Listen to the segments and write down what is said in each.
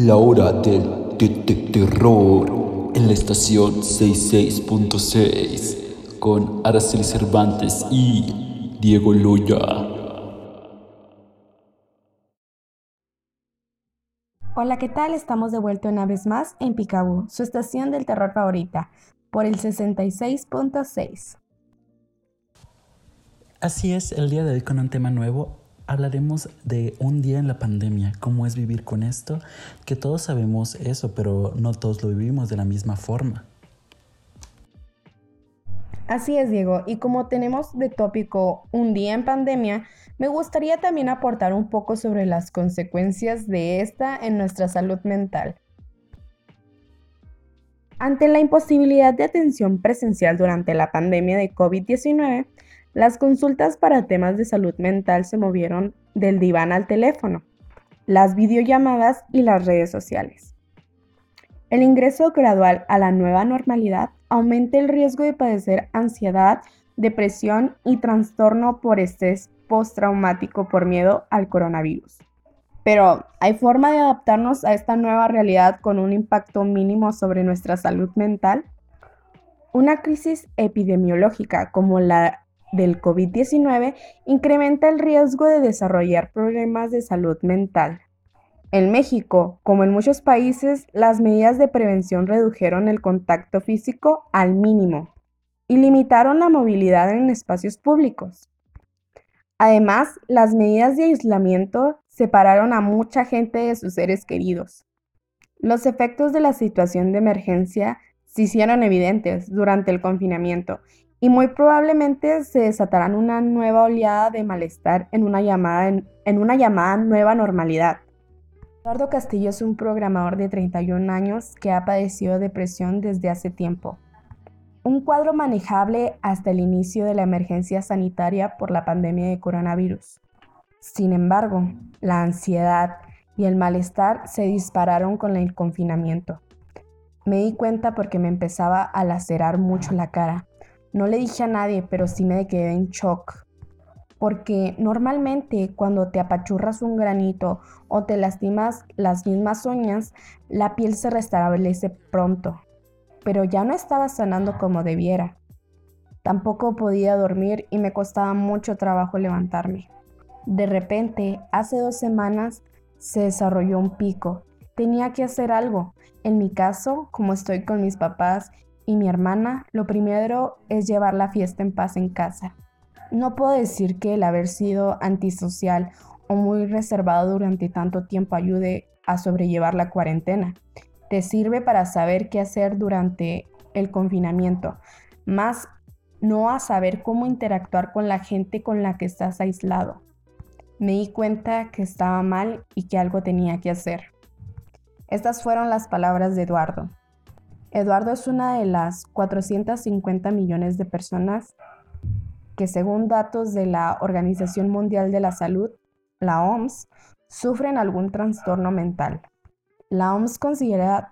La hora del terror en la estación 66.6 con Araceli Cervantes y Diego Loya. Hola, ¿qué tal? Estamos de vuelta una vez más en Picaboo, su estación del terror favorita, por el 66.6. Así es, el día de hoy con un tema nuevo hablaremos de un día en la pandemia, cómo es vivir con esto, que todos sabemos eso, pero no todos lo vivimos de la misma forma. Así es, Diego, y como tenemos de tópico un día en pandemia, me gustaría también aportar un poco sobre las consecuencias de esta en nuestra salud mental. Ante la imposibilidad de atención presencial durante la pandemia de COVID-19, las consultas para temas de salud mental se movieron del diván al teléfono, las videollamadas y las redes sociales. El ingreso gradual a la nueva normalidad aumenta el riesgo de padecer ansiedad, depresión y trastorno por estrés postraumático por miedo al coronavirus. Pero, ¿hay forma de adaptarnos a esta nueva realidad con un impacto mínimo sobre nuestra salud mental? Una crisis epidemiológica como la del COVID-19 incrementa el riesgo de desarrollar problemas de salud mental. En México, como en muchos países, las medidas de prevención redujeron el contacto físico al mínimo y limitaron la movilidad en espacios públicos. Además, las medidas de aislamiento separaron a mucha gente de sus seres queridos. Los efectos de la situación de emergencia se hicieron evidentes durante el confinamiento y muy probablemente se desatarán una nueva oleada de malestar en una llamada, en, una llamada nueva normalidad. Eduardo Castillo es un programador de 31 años que ha padecido depresión desde hace tiempo. Un cuadro manejable hasta el inicio de la emergencia sanitaria por la pandemia de coronavirus. Sin embargo, la ansiedad y el malestar se dispararon con el confinamiento. Me di cuenta porque me empezaba a lacerar mucho la cara no le dije a nadie, pero sí me quedé en shock. Porque normalmente cuando te apachurras un granito o te lastimas las mismas uñas, la piel se restablece pronto. Pero ya no estaba sanando como debiera. Tampoco podía dormir y me costaba mucho trabajo levantarme. De repente, hace dos semanas, se desarrolló un pico. Tenía que hacer algo. En mi caso, como estoy con mis papás y mi hermana, lo primero es llevar la fiesta en paz en casa. No puedo decir que el haber sido antisocial o muy reservado durante tanto tiempo ayude a sobrellevar la cuarentena. Te sirve para saber qué hacer durante el confinamiento, más no a saber cómo interactuar con la gente con la que estás aislado. Me di cuenta que estaba mal y que algo tenía que hacer. Estas fueron las palabras de Eduardo. Eduardo es una de las 450 millones de personas que según datos de la Organización Mundial de la Salud, la OMS, sufren algún trastorno mental. La OMS considera,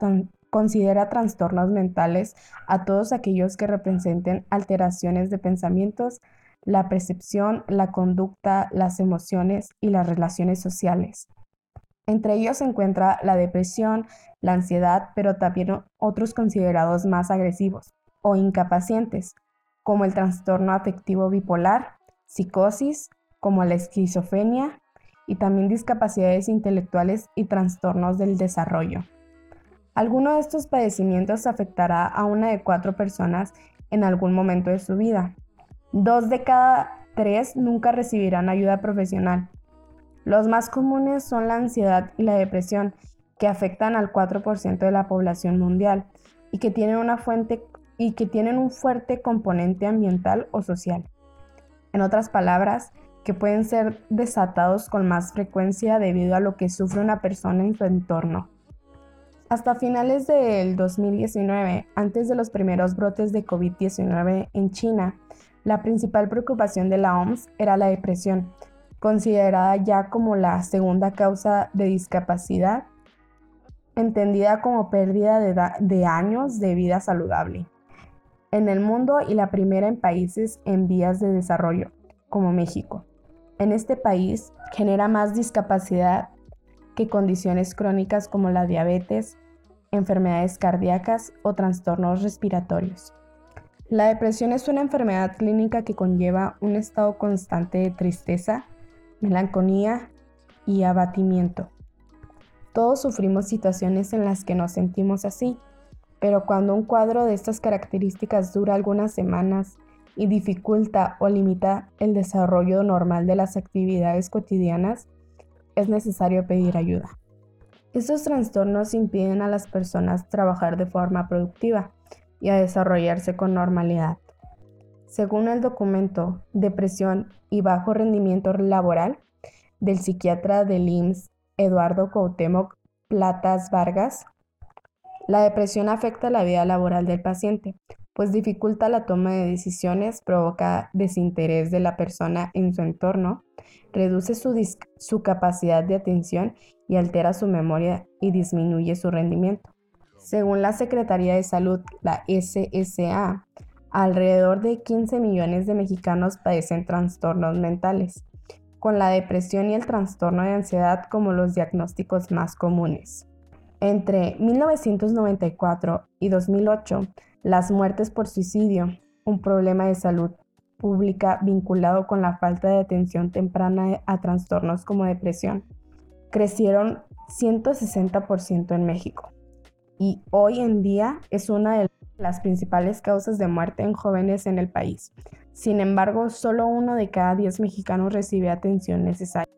considera trastornos mentales a todos aquellos que representen alteraciones de pensamientos, la percepción, la conducta, las emociones y las relaciones sociales. Entre ellos se encuentra la depresión, la ansiedad, pero también otros considerados más agresivos o incapacientes, como el trastorno afectivo bipolar, psicosis, como la esquizofrenia, y también discapacidades intelectuales y trastornos del desarrollo. Alguno de estos padecimientos afectará a una de cuatro personas en algún momento de su vida. Dos de cada tres nunca recibirán ayuda profesional los más comunes son la ansiedad y la depresión, que afectan al 4% de la población mundial y que tienen una fuente y que tienen un fuerte componente ambiental o social. En otras palabras, que pueden ser desatados con más frecuencia debido a lo que sufre una persona en su entorno. Hasta finales del 2019, antes de los primeros brotes de COVID-19 en China, la principal preocupación de la OMS era la depresión, considerada ya como la segunda causa de discapacidad, entendida como pérdida de, años de vida saludable en el mundo y la primera en países en vías de desarrollo, como México. En este país genera más discapacidad que condiciones crónicas como la diabetes, enfermedades cardíacas o trastornos respiratorios. La depresión es una enfermedad clínica que conlleva un estado constante de tristeza, melancolía y abatimiento. Todos sufrimos situaciones en las que nos sentimos así, pero cuando un cuadro de estas características dura algunas semanas y dificulta o limita el desarrollo normal de las actividades cotidianas, es necesario pedir ayuda. Estos trastornos impiden a las personas trabajar de forma productiva y a desarrollarse con normalidad. Según el documento Depresión y bajo rendimiento laboral del psiquiatra del IMSS Eduardo Coutemoc Platas Vargas, la depresión afecta la vida laboral del paciente, pues dificulta la toma de decisiones, provoca desinterés de la persona en su entorno, reduce su, capacidad de atención y altera su memoria y disminuye su rendimiento. Según la Secretaría de Salud, la SSA, alrededor de 15 millones de mexicanos padecen trastornos mentales, con la depresión y el trastorno de ansiedad como los diagnósticos más comunes. Entre 1994 y 2008, las muertes por suicidio, un problema de salud pública vinculado con la falta de atención temprana a trastornos como depresión, crecieron 160% en México y hoy en día es una de las principales causas de muerte en jóvenes en el país. Sin embargo, solo uno de cada 10 mexicanos recibe atención necesaria.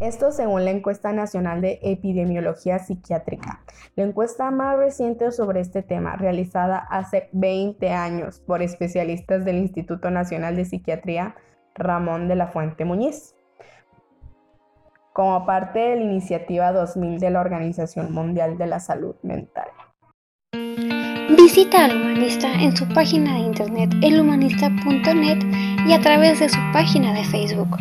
Esto según la encuesta nacional de epidemiología psiquiátrica, la encuesta más reciente sobre este tema, realizada hace 20 años por especialistas del Instituto Nacional de Psiquiatría Ramón de la Fuente Muñiz, como parte de la iniciativa 2000 de la Organización Mundial de la Salud Mental. Visita al humanista en su página de internet elhumanista.net y a través de su página de Facebook.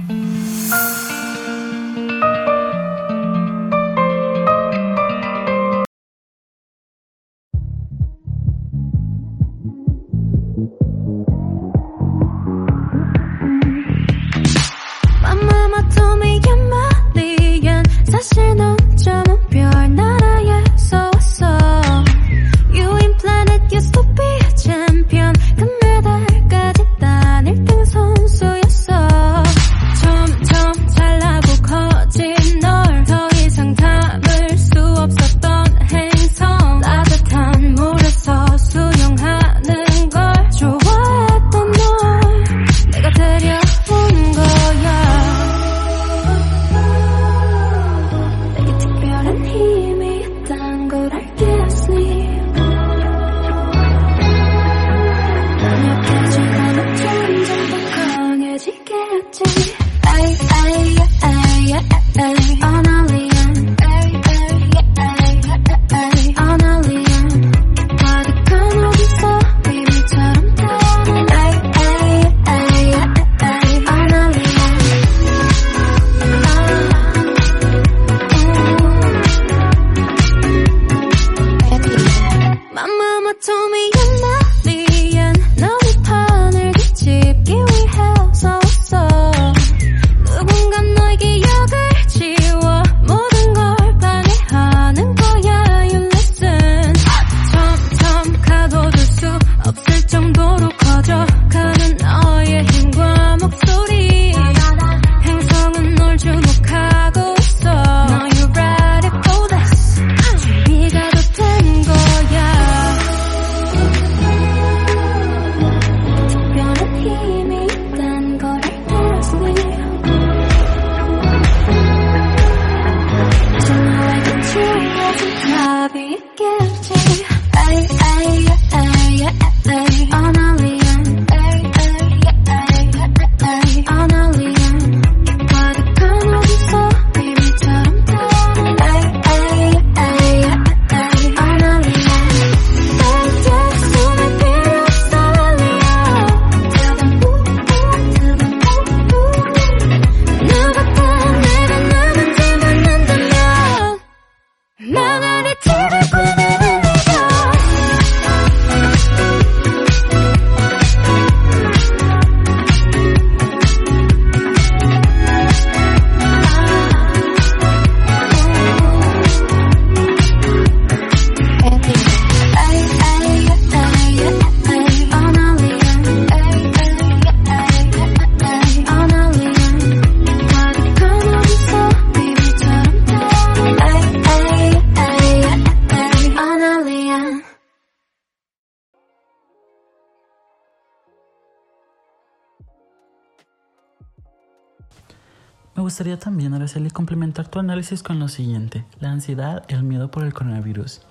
Me gustaría también, Araceli, complementar tu análisis con lo siguiente. La ansiedad, el miedo por el coronavirus.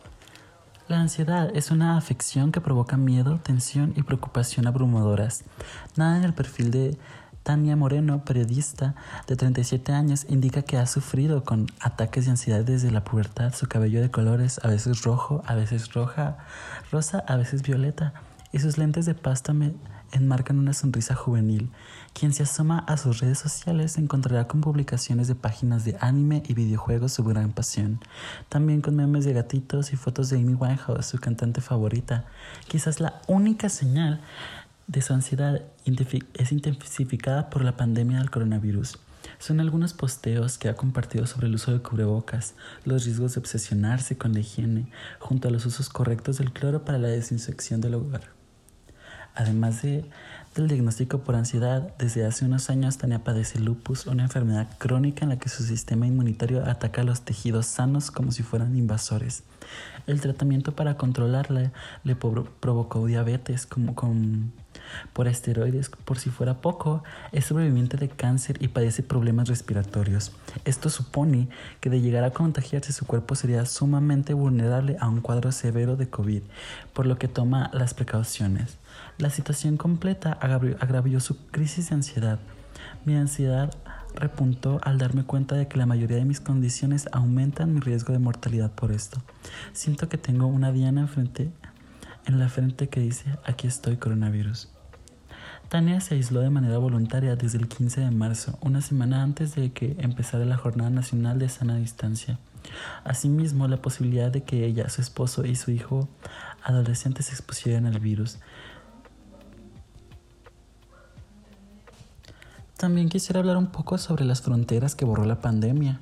La ansiedad es una afección que provoca miedo, tensión y preocupación abrumadoras. Nada en el perfil de Tania Moreno, periodista de 37 años, indica que ha sufrido con ataques de ansiedad desde la pubertad, su cabello de colores, a veces rojo, a veces roja, rosa, a veces violeta, y sus lentes de pasta me enmarcan una sonrisa juvenil. Quien se asoma a sus redes sociales encontrará con publicaciones de páginas de anime y videojuegos su gran pasión. También con memes de gatitos y fotos de Amy Winehouse, su cantante favorita. Quizás la única señal de su ansiedad es intensificada por la pandemia del coronavirus. Son algunos posteos que ha compartido sobre el uso de cubrebocas, los riesgos de obsesionarse con la higiene, junto a los usos correctos del cloro para la desinfección del hogar. Además de, del diagnóstico por ansiedad, desde hace unos años Tania padece lupus, una enfermedad crónica en la que su sistema inmunitario ataca los tejidos sanos como si fueran invasores. El tratamiento para controlarla le provocó diabetes como con por esteroides, por si fuera poco, es sobreviviente de cáncer y padece problemas respiratorios. Esto supone que de llegar a contagiarse su cuerpo sería sumamente vulnerable a un cuadro severo de COVID, por lo que toma las precauciones. La situación completa agravió su crisis de ansiedad. Mi ansiedad repuntó al darme cuenta de que la mayoría de mis condiciones aumentan mi riesgo de mortalidad por esto. Siento que tengo una diana en la frente que dice, aquí estoy coronavirus. Tania se aisló de manera voluntaria desde el 15 de marzo, una semana antes de que empezara la Jornada Nacional de Sana Distancia. Asimismo, la posibilidad de que ella, su esposo y su hijo adolescente se expusieran al virus. También quisiera hablar un poco sobre las fronteras que borró la pandemia.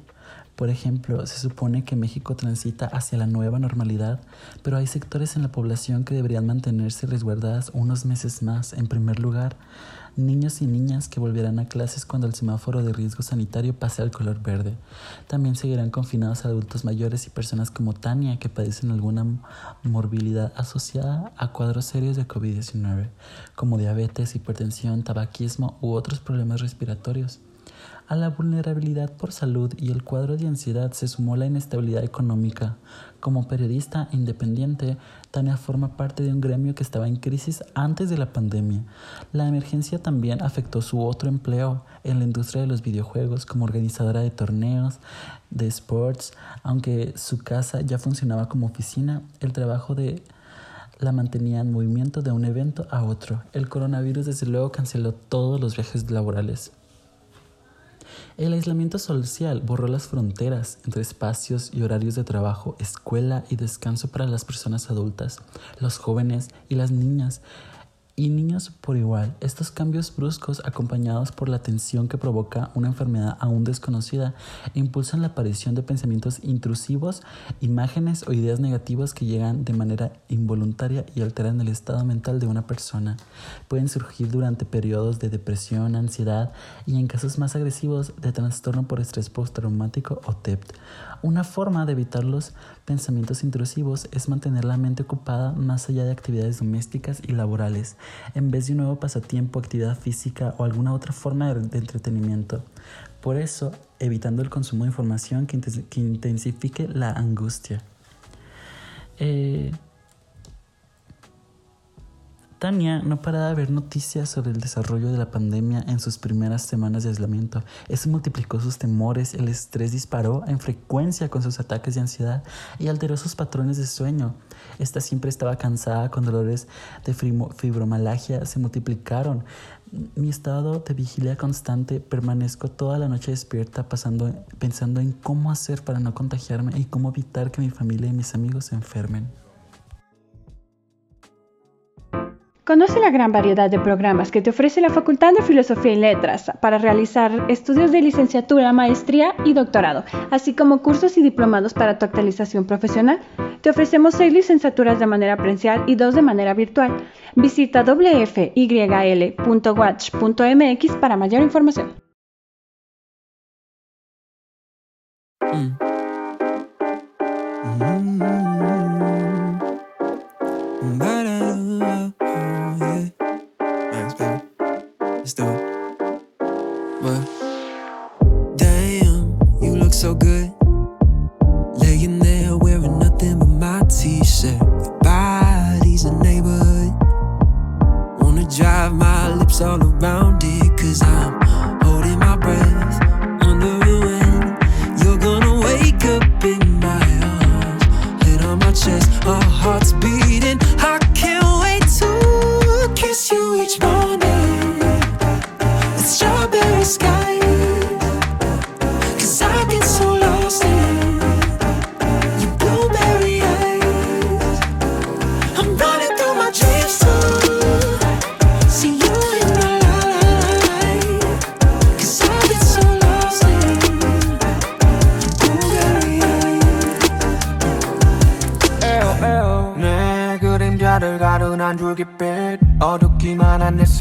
Por ejemplo, se supone que México transita hacia la nueva normalidad, pero hay sectores en la población que deberían mantenerse resguardadas unos meses más. En primer lugar, niños y niñas que volverán a clases cuando el semáforo de riesgo sanitario pase al color verde. También seguirán confinados adultos mayores y personas como Tania que padecen alguna morbilidad asociada a cuadros serios de COVID-19, como diabetes, hipertensión, tabaquismo u otros problemas respiratorios. A la vulnerabilidad por salud y el cuadro de ansiedad se sumó la inestabilidad económica. Como periodista independiente, Tania forma parte de un gremio que estaba en crisis antes de la pandemia. La emergencia también afectó su otro empleo en la industria de los videojuegos como organizadora de torneos, de sports. Aunque su casa ya funcionaba como oficina, el trabajo de la mantenía en movimiento de un evento a otro. El coronavirus desde luego canceló todos los viajes laborales. El aislamiento social borró las fronteras entre espacios y horarios de trabajo, escuela y descanso para las personas adultas, los jóvenes y las niñas y niños por igual. Estos cambios bruscos, acompañados por la tensión que provoca una enfermedad aún desconocida, impulsan la aparición de pensamientos intrusivos, imágenes o ideas negativas que llegan de manera involuntaria y alteran el estado mental de una persona. Pueden surgir durante periodos de depresión, ansiedad y en casos más agresivos de trastorno por estrés postraumático o TEPT. Una forma de evitar los pensamientos intrusivos es mantener la mente ocupada más allá de actividades domésticas y laborales en vez de un nuevo pasatiempo, actividad física o alguna otra forma de, entretenimiento. Por eso, evitando el consumo de información que, intensifique la angustia. Eh, Tania no para de ver noticias sobre el desarrollo de la pandemia en sus primeras semanas de aislamiento. Eso multiplicó sus temores, el estrés disparó en frecuencia con sus ataques de ansiedad y alteró sus patrones de sueño. Esta siempre estaba cansada con dolores de fibromalagia, se multiplicaron. Mi estado de vigilia constante, permanezco toda la noche despierta pensando en cómo hacer para no contagiarme y cómo evitar que mi familia y mis amigos se enfermen. Conoce la gran variedad de programas que te ofrece la Facultad de Filosofía y Letras para realizar estudios de licenciatura, maestría y doctorado, así como cursos y diplomados para tu actualización profesional. Te ofrecemos seis licenciaturas de manera presencial y dos de manera virtual. Visita wfyl.watch.mx para mayor información. Mm. All around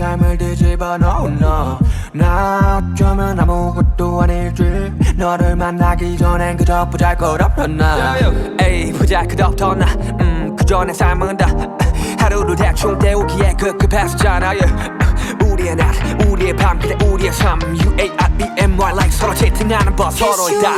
삶을 뒤집어 놓은 너나 어쩌면 아무것도 아닐지 너를 만나기 전엔 그저 보잘것없던 나. 에이 보잘것없던 나. 음, 그저 내 삶은 다 하루를 대충 때우기에 급급했었잖아 yeah. 우리의 낮 우리의 밤 그래 우리의 삶. U-A-R-B-M-Y like 서로 채팅하는 법 서로의 다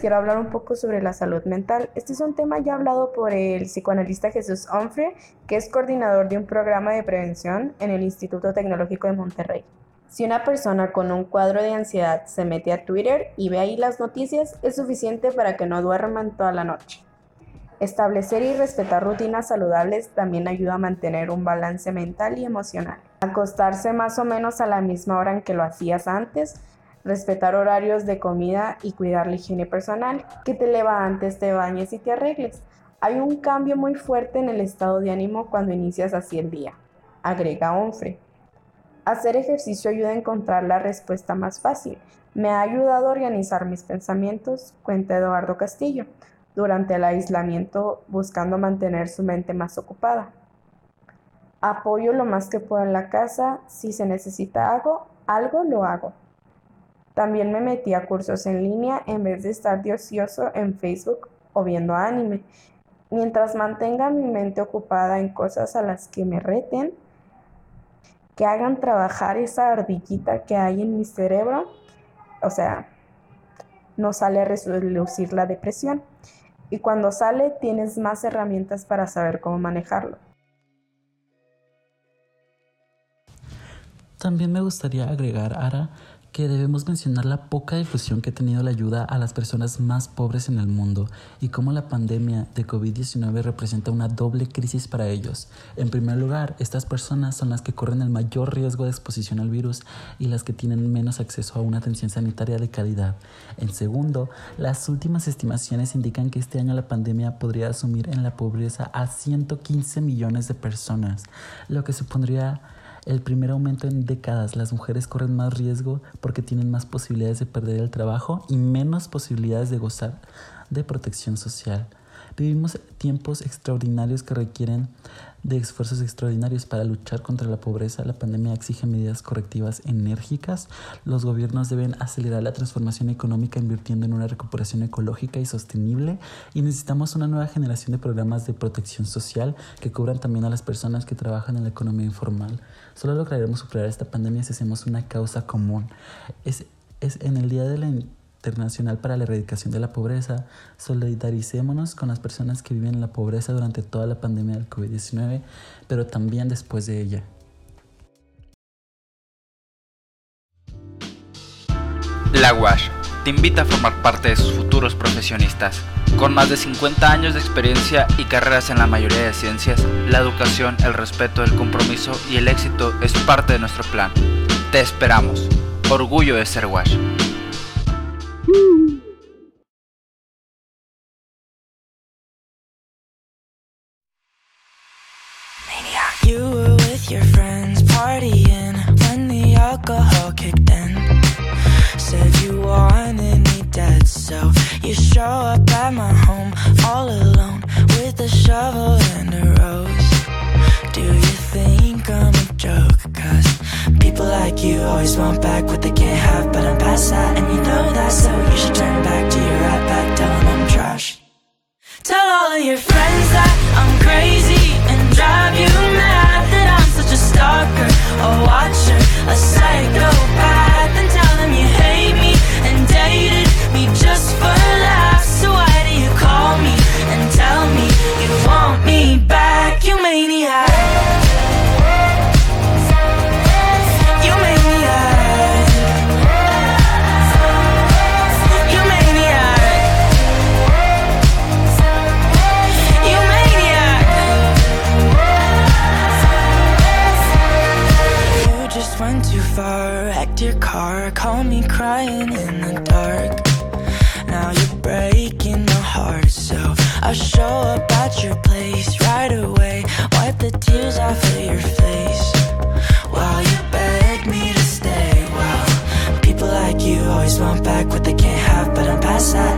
Quiero hablar un poco sobre la salud mental. Este es un tema ya hablado por el psicoanalista Jesús Onfre, que es coordinador de un programa de prevención en el Instituto Tecnológico de Monterrey. Si una persona con un cuadro de ansiedad se mete a Twitter y ve ahí las noticias, es suficiente para que no duerman toda la noche. Establecer y respetar rutinas saludables también ayuda a mantener un balance mental y emocional. Acostarse más o menos a la misma hora en que lo hacías antes, respetar horarios de comida y cuidar la higiene personal, que te levantes, te bañes y te arregles. Hay un cambio muy fuerte en el estado de ánimo cuando inicias así el día, agrega Onfre. Hacer ejercicio ayuda a encontrar la respuesta más fácil. Me ha ayudado a organizar mis pensamientos, cuenta Eduardo Castillo, durante el aislamiento buscando mantener su mente más ocupada. Apoyo lo más que puedo en la casa, si se necesita algo, algo lo hago. También me metí a cursos en línea en vez de estar de ocioso en Facebook o viendo anime. Mientras mantenga mi mente ocupada en cosas a las que me reten, que hagan trabajar esa ardillita que hay en mi cerebro, o sea, no sale a relucir la depresión. Y cuando sale tienes más herramientas para saber cómo manejarlo. También me gustaría agregar, Ara, que debemos mencionar la poca difusión que ha tenido la ayuda a las personas más pobres en el mundo y cómo la pandemia de COVID-19 representa una doble crisis para ellos. En primer lugar, estas personas son las que corren el mayor riesgo de exposición al virus y las que tienen menos acceso a una atención sanitaria de calidad. En segundo, las últimas estimaciones indican que este año la pandemia podría asumir en la pobreza a 115 millones de personas, lo que supondría el primer aumento en décadas. Las mujeres corren más riesgo porque tienen más posibilidades de perder el trabajo y menos posibilidades de gozar de protección social. Vivimos tiempos extraordinarios que requieren de esfuerzos extraordinarios para luchar contra la pobreza. La pandemia exige medidas correctivas enérgicas. Los gobiernos deben acelerar la transformación económica invirtiendo en una recuperación ecológica y sostenible. Y necesitamos una nueva generación de programas de protección social que cubran también a las personas que trabajan en la economía informal. Solo lograremos superar esta pandemia si hacemos una causa común. Es, es en el Día de la Internacional para la Erradicación de la Pobreza, solidaricémonos con las personas que viven en la pobreza durante toda la pandemia del COVID-19, pero también después de ella. La WASH te invita a formar parte de sus futuros profesionistas. Con más de 50 años de experiencia y carreras en la mayoría de ciencias, la educación, el respeto, el compromiso y el éxito es parte de nuestro plan. Te esperamos. Orgullo de ser WASH. Show up at my home all alone with a shovel and a rose. Do you think I'm a joke? Cause people like you always want back what they can't have, but I'm past that, and you know that, so you should turn back to your right back, tell 'em I'm trash. Tell all of your friends that I'm crazy and drive you mad that I'm such a stalker, a watcher, a psychopath, call me crying in the dark. Now you're breaking my heart, so I show up at your place right away. Wipe the tears off of your face while you beg me to stay. Wow, people like you always want back what they can't have, but I'm past that,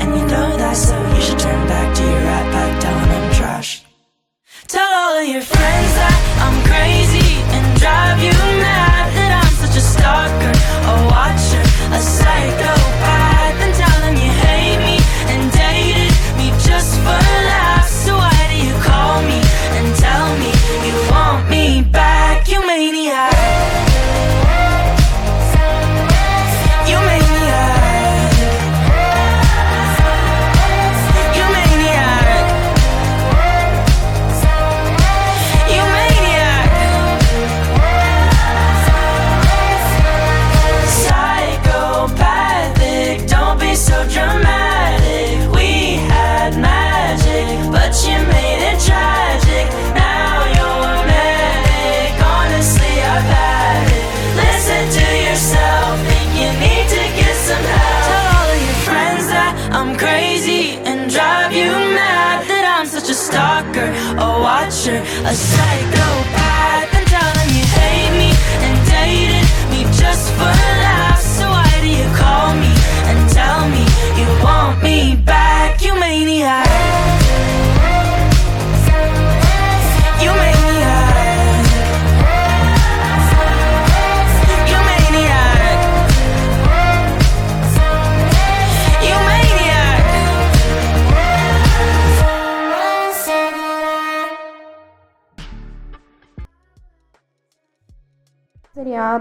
watcher, a psychopath. And tell them you hate me and dated me just for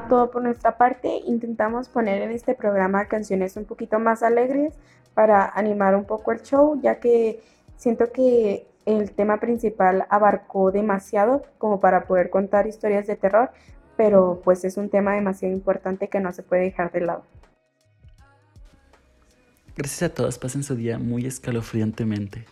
Todo por nuestra parte. Intentamos poner en este programa canciones un poquito más alegres para animar un poco el show, ya que siento que el tema principal abarcó demasiado como para poder contar historias de terror, pero pues es un tema demasiado importante que no se puede dejar de lado. Gracias a todos, pasen su día muy escalofriantemente.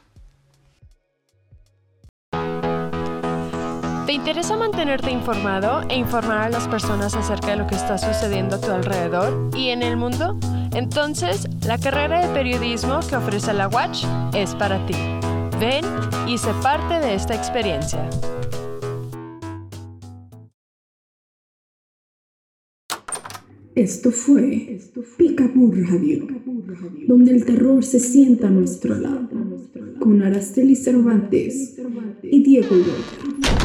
¿Te interesa mantenerte informado e informar a las personas acerca de lo que está sucediendo a tu alrededor y en el mundo? Entonces, la carrera de periodismo que ofrece la Watch es para ti. Ven y sé parte de esta experiencia. Esto fue Picapú Radio, donde el terror se sienta a nuestro lado, con Araceli Cervantes y Diego Huerta.